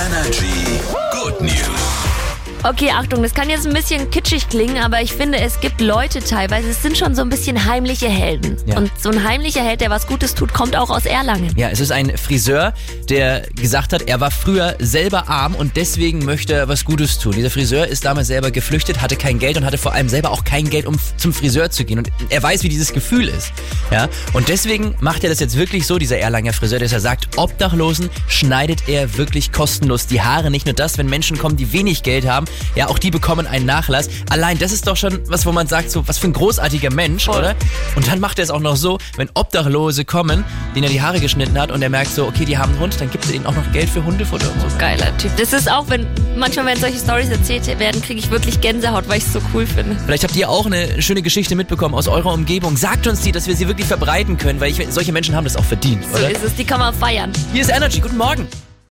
Energy Good. Okay, Achtung, das kann jetzt ein bisschen kitschig klingen, aber ich finde, es gibt Leute teilweise, es sind schon so ein bisschen heimliche Helden. Ja. Und so ein heimlicher Held, der was Gutes tut, kommt auch aus Erlangen. Ja, es ist ein Friseur, der gesagt hat, er war früher selber arm und deswegen möchte er was Gutes tun. Dieser Friseur ist damals selber geflüchtet, hatte kein Geld und hatte vor allem selber auch kein Geld, um zum Friseur zu gehen. Und er weiß, wie dieses Gefühl ist. Ja, und deswegen macht er das jetzt wirklich so, dieser Erlanger Friseur, dass er sagt, Obdachlosen schneidet er wirklich kostenlos die Haare. Nicht nur das, wenn Menschen kommen, die wenig Geld haben, ja, auch die bekommen einen Nachlass. Allein das ist doch schon was, wo man sagt, so, was für ein großartiger Mensch, Voll. oder? Und dann macht er es auch noch so, wenn Obdachlose kommen, denen er die Haare geschnitten hat und er merkt so, okay, die haben einen Hund, dann gibt er ihnen auch noch Geld für Hundefutter und so. Geiler Typ. Das ist auch, wenn manchmal, wenn solche Stories erzählt werden, kriege ich wirklich Gänsehaut, weil ich es so cool finde. Vielleicht habt ihr auch eine schöne Geschichte mitbekommen aus eurer Umgebung. Sagt uns die, dass wir sie wirklich verbreiten können, weil ich, solche Menschen haben das auch verdient, So oder? ist es, die kann man feiern. Hier ist Energy, guten Morgen.